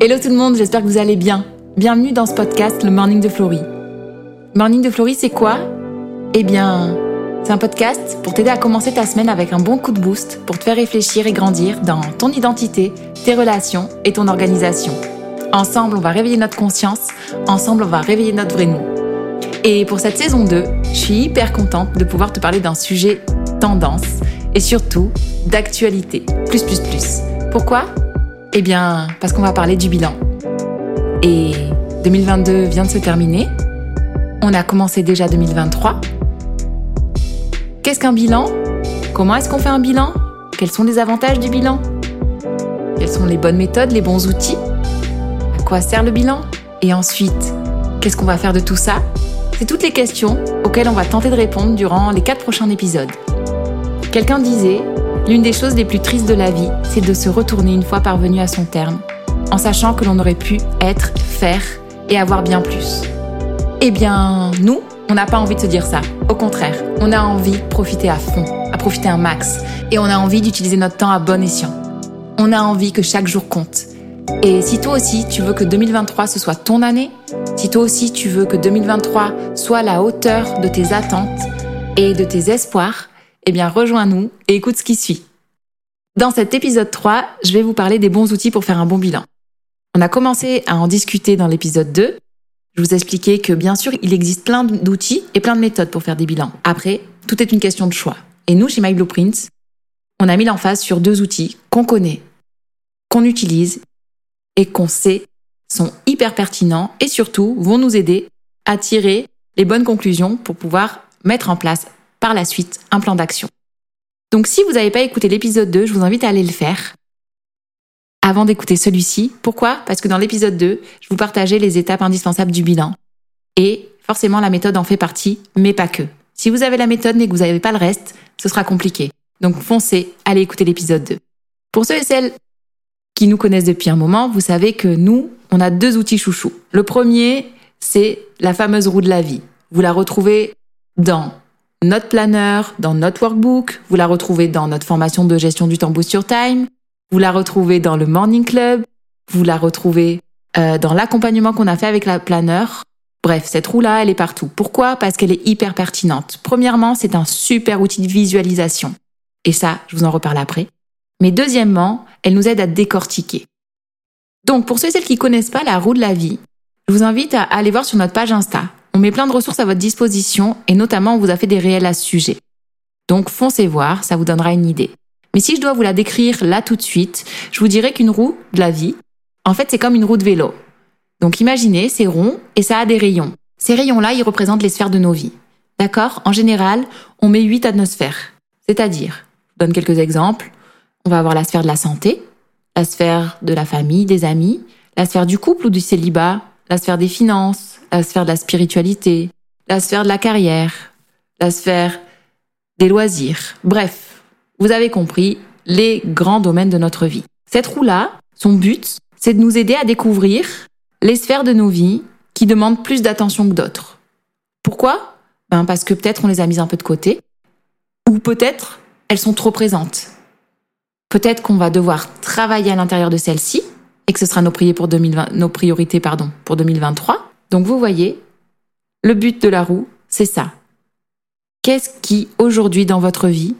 Hello tout le monde, j'espère que vous allez bien. Bienvenue dans ce podcast, le Morning de Florie. Morning de Florie, c'est quoi? Eh bien, c'est un podcast pour t'aider à commencer ta semaine avec un bon coup de boost, pour te faire réfléchir et grandir dans ton identité, tes relations et ton organisation. Ensemble, on va réveiller notre conscience, ensemble, on va réveiller notre vrai nous. Et pour cette saison 2, je suis hyper contente de pouvoir te parler d'un sujet tendance et surtout d'actualité. Plus, plus, plus. Pourquoi? Eh bien, parce qu'on va parler du bilan. Et 2022 vient de se terminer. On a commencé déjà 2023. Qu'est-ce qu'un bilan? Comment est-ce qu'on fait un bilan? Quels sont les avantages du bilan? Quelles sont les bonnes méthodes, les bons outils? À quoi sert le bilan? Et ensuite, qu'est-ce qu'on va faire de tout ça? C'est toutes les questions auxquelles on va tenter de répondre durant les quatre prochains épisodes. Quelqu'un disait L'une des choses les plus tristes de la vie, c'est de se retourner une fois parvenu à son terme, en sachant que l'on aurait pu être, faire et avoir bien plus. Eh bien, nous, on n'a pas envie de se dire ça. Au contraire, on a envie de profiter à fond, à profiter un max, et on a envie d'utiliser notre temps à bon escient. On a envie que chaque jour compte. Et si toi aussi tu veux que 2023 ce soit ton année, si toi aussi tu veux que 2023 soit la hauteur de tes attentes et de tes espoirs, eh bien rejoins-nous et écoute ce qui suit. Dans cet épisode 3, je vais vous parler des bons outils pour faire un bon bilan. On a commencé à en discuter dans l'épisode 2. Je vous expliquais que bien sûr, il existe plein d'outils et plein de méthodes pour faire des bilans. Après, tout est une question de choix. Et nous, chez My Blueprints, on a mis l'emphase sur deux outils qu'on connaît, qu'on utilise et qu'on sait sont hyper pertinents et surtout vont nous aider à tirer les bonnes conclusions pour pouvoir mettre en place par la suite un plan d'action. Donc si vous n'avez pas écouté l'épisode 2, je vous invite à aller le faire avant d'écouter celui-ci. Pourquoi? Parce que dans l'épisode 2, je vous partageais les étapes indispensables du bilan. Et forcément, la méthode en fait partie, mais pas que. Si vous avez la méthode mais que vous n'avez pas le reste, ce sera compliqué. Donc foncez, allez écouter l'épisode 2. Pour ceux et celles qui nous connaissent depuis un moment, vous savez que nous, on a deux outils chouchous. Le premier, c'est la fameuse roue de la vie. Vous la retrouvez dans notre planeur, dans notre workbook, vous la retrouvez dans notre formation de gestion du temps Boost Your Time, vous la retrouvez dans le Morning Club, vous la retrouvez euh, dans l'accompagnement qu'on a fait avec la planeur. Bref, cette roue-là, elle est partout. Pourquoi? Parce qu'elle est hyper pertinente. Premièrement, c'est un super outil de visualisation. Et ça, je vous en reparle après. Mais deuxièmement, elle nous aide à décortiquer. Donc, pour ceux et celles qui connaissent pas la roue de la vie, je vous invite à aller voir sur notre page Insta. On met plein de ressources à votre disposition et notamment on vous a fait des réels à ce sujet. Donc foncez voir, ça vous donnera une idée. Mais si je dois vous la décrire là tout de suite, je vous dirais qu'une roue de la vie, en fait c'est comme une roue de vélo. Donc imaginez, c'est rond et ça a des rayons. Ces rayons-là, ils représentent les sphères de nos vies. D'accord? En général, on met huit atmosphères. C'est-à-dire, je donne quelques exemples. On va avoir la sphère de la santé, la sphère de la famille, des amis, la sphère du couple ou du célibat, la sphère des finances, la sphère de la spiritualité, la sphère de la carrière, la sphère des loisirs. Bref, vous avez compris les grands domaines de notre vie. Cette roue-là, son but, c'est de nous aider à découvrir les sphères de nos vies qui demandent plus d'attention que d'autres. Pourquoi? Ben Parce que peut-être on les a mises un peu de côté, ou peut-être elles sont trop présentes. Peut-être qu'on va devoir travailler à l'intérieur de celles-ci et que ce sera nos, pour 2020, nos priorités pardon, pour 2023. Donc vous voyez, le but de la roue, c'est ça. Qu'est-ce qui, aujourd'hui, dans votre vie,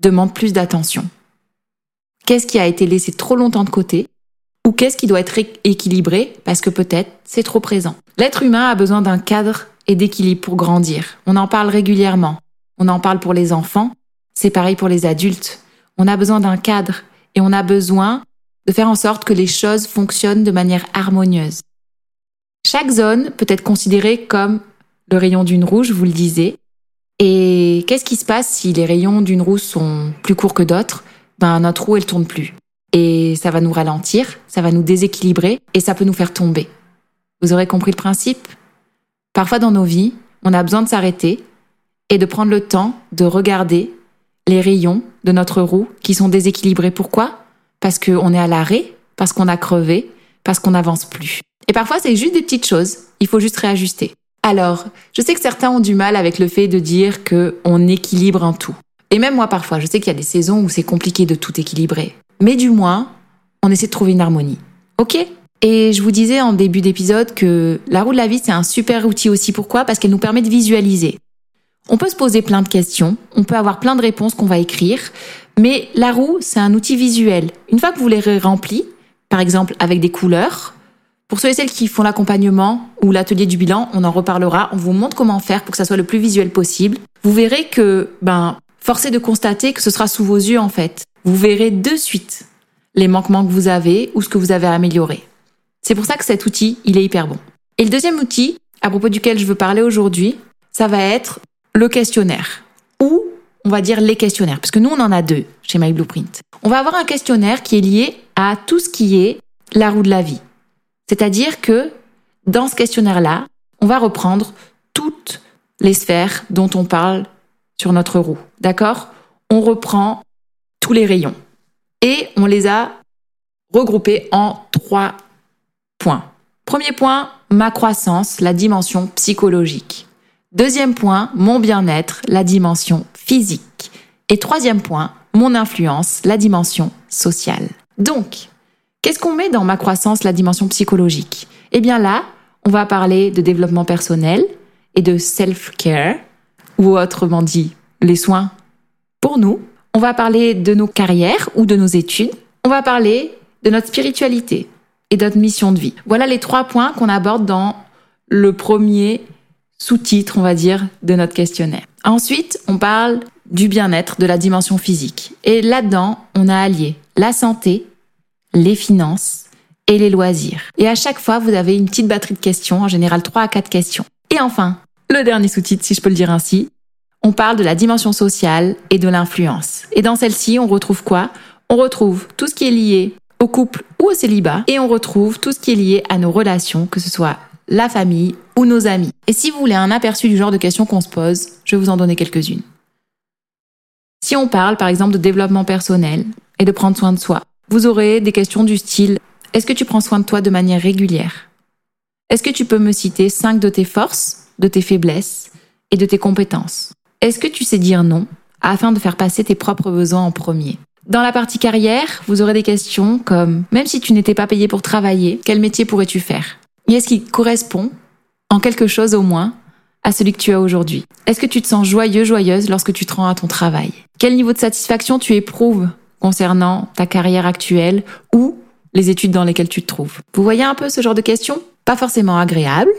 demande plus d'attention? Qu'est-ce qui a été laissé trop longtemps de côté? Ou qu'est-ce qui doit être équilibré parce que peut-être c'est trop présent? L'être humain a besoin d'un cadre et d'équilibre pour grandir. On en parle régulièrement. On en parle pour les enfants. C'est pareil pour les adultes. On a besoin d'un cadre et on a besoin de faire en sorte que les choses fonctionnent de manière harmonieuse. Chaque zone peut être considérée comme le rayon d'une roue, je vous le disais. Et qu'est-ce qui se passe si les rayons d'une roue sont plus courts que d'autres? Ben notre roue elle tourne plus. Et ça va nous ralentir, ça va nous déséquilibrer et ça peut nous faire tomber. Vous aurez compris le principe? Parfois dans nos vies, on a besoin de s'arrêter et de prendre le temps de regarder les rayons de notre roue qui sont déséquilibrés. Pourquoi? Parce qu'on est à l'arrêt, parce qu'on a crevé, parce qu'on n'avance plus. Et parfois, c'est juste des petites choses. Il faut juste réajuster. Alors, je sais que certains ont du mal avec le fait de dire que on équilibre un tout. Et même moi, parfois, je sais qu'il y a des saisons où c'est compliqué de tout équilibrer. Mais du moins, on essaie de trouver une harmonie. Ok? Et je vous disais en début d'épisode que la roue de la vie, c'est un super outil aussi. Pourquoi? Parce qu'elle nous permet de visualiser. On peut se poser plein de questions, on peut avoir plein de réponses qu'on va écrire, mais la roue, c'est un outil visuel. Une fois que vous l'aurez rempli, par exemple avec des couleurs, pour ceux et celles qui font l'accompagnement ou l'atelier du bilan, on en reparlera, on vous montre comment faire pour que ça soit le plus visuel possible. Vous verrez que, ben, forcé de constater que ce sera sous vos yeux en fait. Vous verrez de suite les manquements que vous avez ou ce que vous avez amélioré. C'est pour ça que cet outil, il est hyper bon. Et le deuxième outil, à propos duquel je veux parler aujourd'hui, ça va être le questionnaire. Ou, on va dire les questionnaires, parce que nous, on en a deux chez My Blueprint. On va avoir un questionnaire qui est lié à tout ce qui est la roue de la vie. C'est-à-dire que dans ce questionnaire-là, on va reprendre toutes les sphères dont on parle sur notre roue. D'accord? On reprend tous les rayons et on les a regroupés en trois points. Premier point, ma croissance, la dimension psychologique. Deuxième point, mon bien-être, la dimension physique. Et troisième point, mon influence, la dimension sociale. Donc, qu'est-ce qu'on met dans ma croissance, la dimension psychologique? Eh bien là, on va parler de développement personnel et de self-care, ou autrement dit, les soins pour nous. On va parler de nos carrières ou de nos études. On va parler de notre spiritualité et de notre mission de vie. Voilà les trois points qu'on aborde dans le premier sous-titre, on va dire, de notre questionnaire. Ensuite, on parle du bien-être, de la dimension physique. Et là-dedans, on a allié la santé, les finances et les loisirs. Et à chaque fois, vous avez une petite batterie de questions, en général 3 à 4 questions. Et enfin, le dernier sous-titre, si je peux le dire ainsi, on parle de la dimension sociale et de l'influence. Et dans celle-ci, on retrouve quoi? On retrouve tout ce qui est lié au couple ou au célibat et on retrouve tout ce qui est lié à nos relations, que ce soit la famille ou nos amis. Et si vous voulez un aperçu du genre de questions qu'on se pose, je vais vous en donner quelques-unes. Si on parle par exemple de développement personnel et de prendre soin de soi, vous aurez des questions du style Est-ce que tu prends soin de toi de manière régulière? Est-ce que tu peux me citer cinq de tes forces, de tes faiblesses et de tes compétences? Est-ce que tu sais dire non afin de faire passer tes propres besoins en premier? Dans la partie carrière, vous aurez des questions comme même si tu n'étais pas payé pour travailler, quel métier pourrais-tu faire? Et est-ce qu'il correspond, en quelque chose au moins, à celui que tu as aujourd'hui? Est-ce que tu te sens joyeux, joyeuse lorsque tu te rends à ton travail? Quel niveau de satisfaction tu éprouves concernant ta carrière actuelle ou les études dans lesquelles tu te trouves Vous voyez un peu ce genre de questions? Pas forcément agréable,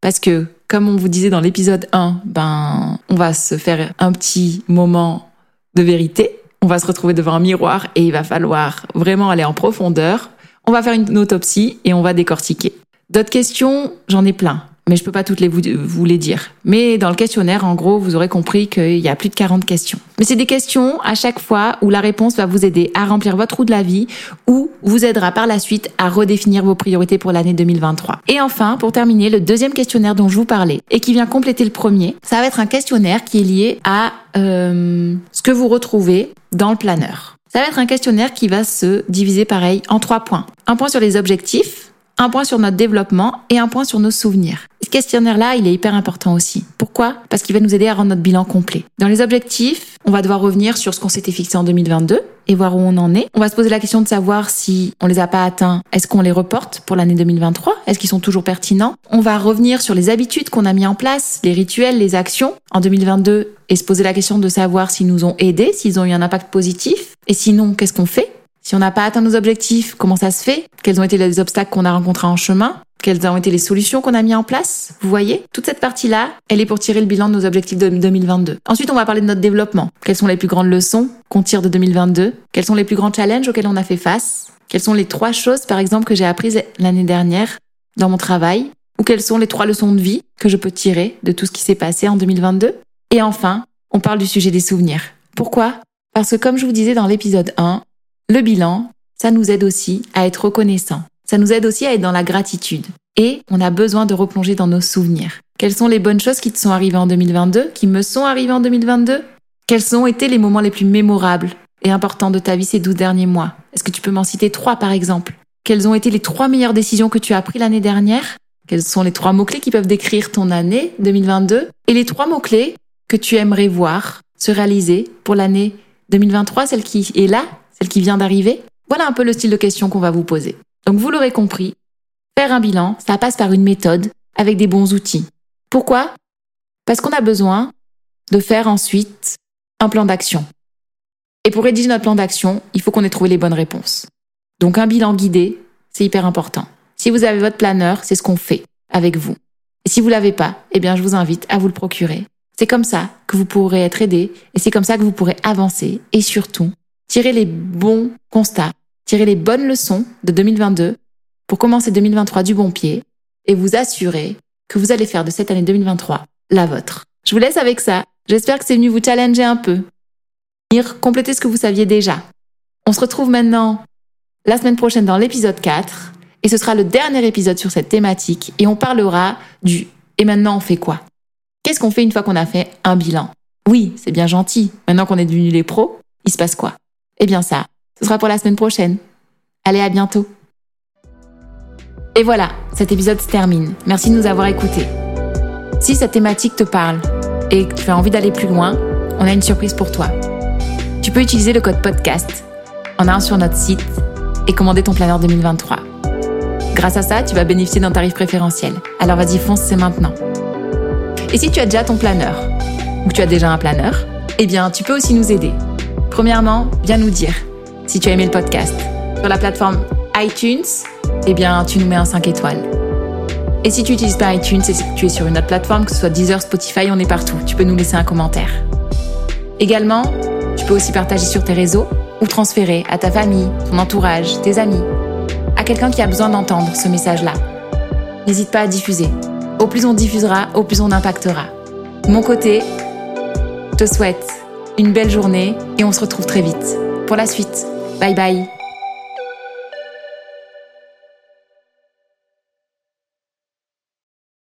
parce que comme on vous disait dans l'épisode 1, ben, on va se faire un petit moment de vérité. On va se retrouver devant un miroir et il va falloir vraiment aller en profondeur. On va faire une autopsie et on va décortiquer. D'autres questions, j'en ai plein mais je peux pas toutes les vous, les dire. Mais dans le questionnaire, en gros, vous aurez compris qu'il y a plus de 40 questions. Mais c'est des questions à chaque fois où la réponse va vous aider à remplir votre roue de la vie ou vous aidera par la suite à redéfinir vos priorités pour l'année 2023. Et enfin, pour terminer, le deuxième questionnaire dont je vous parlais et qui vient compléter le premier, ça va être un questionnaire qui est lié à euh, ce que vous retrouvez dans le planeur. Ça va être un questionnaire qui va se diviser pareil en trois points. Un point sur les objectifs, un point sur notre développement et un point sur nos souvenirs. Ce questionnaire-là, il est hyper important aussi. Pourquoi? Parce qu'il va nous aider à rendre notre bilan complet. Dans les objectifs, on va devoir revenir sur ce qu'on s'était fixé en 2022 et voir où on en est. On va se poser la question de savoir si on les a pas atteints, est-ce qu'on les reporte pour l'année 2023 Est-ce qu'ils sont toujours pertinents? On va revenir sur les habitudes qu'on a mis en place, les rituels, les actions en 2022 et se poser la question de savoir s'ils nous ont aidés, s'ils ont eu un impact positif et sinon qu'est-ce qu'on fait? Si on n'a pas atteint nos objectifs, comment ça se fait? Quels ont été les obstacles qu'on a rencontrés en chemin? Quelles ont été les solutions qu'on a mis en place? Vous voyez Toute cette partie-là, elle est pour tirer le bilan de nos objectifs de 2022. Ensuite, on va parler de notre développement. Quelles sont les plus grandes leçons qu'on tire de 2022 Quels sont les plus grands challenges auxquels on a fait face? Quelles sont les trois choses, par exemple, que j'ai apprises l'année dernière dans mon travail? Ou quelles sont les trois leçons de vie que je peux tirer de tout ce qui s'est passé en 2022 Et enfin, on parle du sujet des souvenirs. Pourquoi? Parce que comme je vous disais dans l'épisode 1, le bilan, ça nous aide aussi à être reconnaissant. Ça nous aide aussi à être dans la gratitude. Et on a besoin de replonger dans nos souvenirs. Quelles sont les bonnes choses qui te sont arrivées en 2022, qui me sont arrivées en 2022 Quels ont été les moments les plus mémorables et importants de ta vie ces 12 derniers mois? Est-ce que tu peux m'en citer trois par exemple? Quelles ont été les trois meilleures décisions que tu as prises l'année dernière? Quels sont les trois mots-clés qui peuvent décrire ton année 2022 Et les trois mots-clés que tu aimerais voir se réaliser pour l'année 2023, celle qui est là? Celle qui vient d'arriver Voilà un peu le style de question qu'on va vous poser. Donc vous l'aurez compris, faire un bilan, ça passe par une méthode avec des bons outils. Pourquoi? Parce qu'on a besoin de faire ensuite un plan d'action. Et pour rédiger notre plan d'action, il faut qu'on ait trouvé les bonnes réponses. Donc un bilan guidé, c'est hyper important. Si vous avez votre planeur, c'est ce qu'on fait avec vous. Et si vous l'avez pas, eh bien je vous invite à vous le procurer. C'est comme ça que vous pourrez être aidé et c'est comme ça que vous pourrez avancer et surtout tirer les bons constats, tirer les bonnes leçons de 2022 pour commencer 2023 du bon pied et vous assurer que vous allez faire de cette année 2023 la vôtre. Je vous laisse avec ça. J'espère que c'est venu vous challenger un peu. Compléter ce que vous saviez déjà. On se retrouve maintenant la semaine prochaine dans l'épisode 4 et ce sera le dernier épisode sur cette thématique et on parlera du et maintenant on fait quoi? Qu'est-ce qu'on fait une fois qu'on a fait un bilan? Oui, c'est bien gentil. Maintenant qu'on est devenus les pros, il se passe quoi? Eh bien ça, ce sera pour la semaine prochaine. Allez, à bientôt. Et voilà, cet épisode se termine. Merci de nous avoir écoutés. Si cette thématique te parle et que tu as envie d'aller plus loin, on a une surprise pour toi. Tu peux utiliser le code podcast en allant sur notre site et commander ton planeur 2023. Grâce à ça, tu vas bénéficier d'un tarif préférentiel. Alors vas-y, fonce, c'est maintenant. Et si tu as déjà ton planeur, ou que tu as déjà un planeur, eh bien, tu peux aussi nous aider. Premièrement, viens nous dire si tu as aimé le podcast. Sur la plateforme iTunes, eh bien, tu nous mets un 5 étoiles. Et si tu n'utilises pas iTunes et que tu es sur une autre plateforme, que ce soit Deezer, Spotify, on est partout. Tu peux nous laisser un commentaire. Également, tu peux aussi partager sur tes réseaux ou transférer à ta famille, ton entourage, tes amis, à quelqu'un qui a besoin d'entendre ce message-là. N'hésite pas à diffuser. Au plus on diffusera, au plus on impactera. Mon côté, je te souhaite une belle journée et on se retrouve très vite pour la suite. Bye bye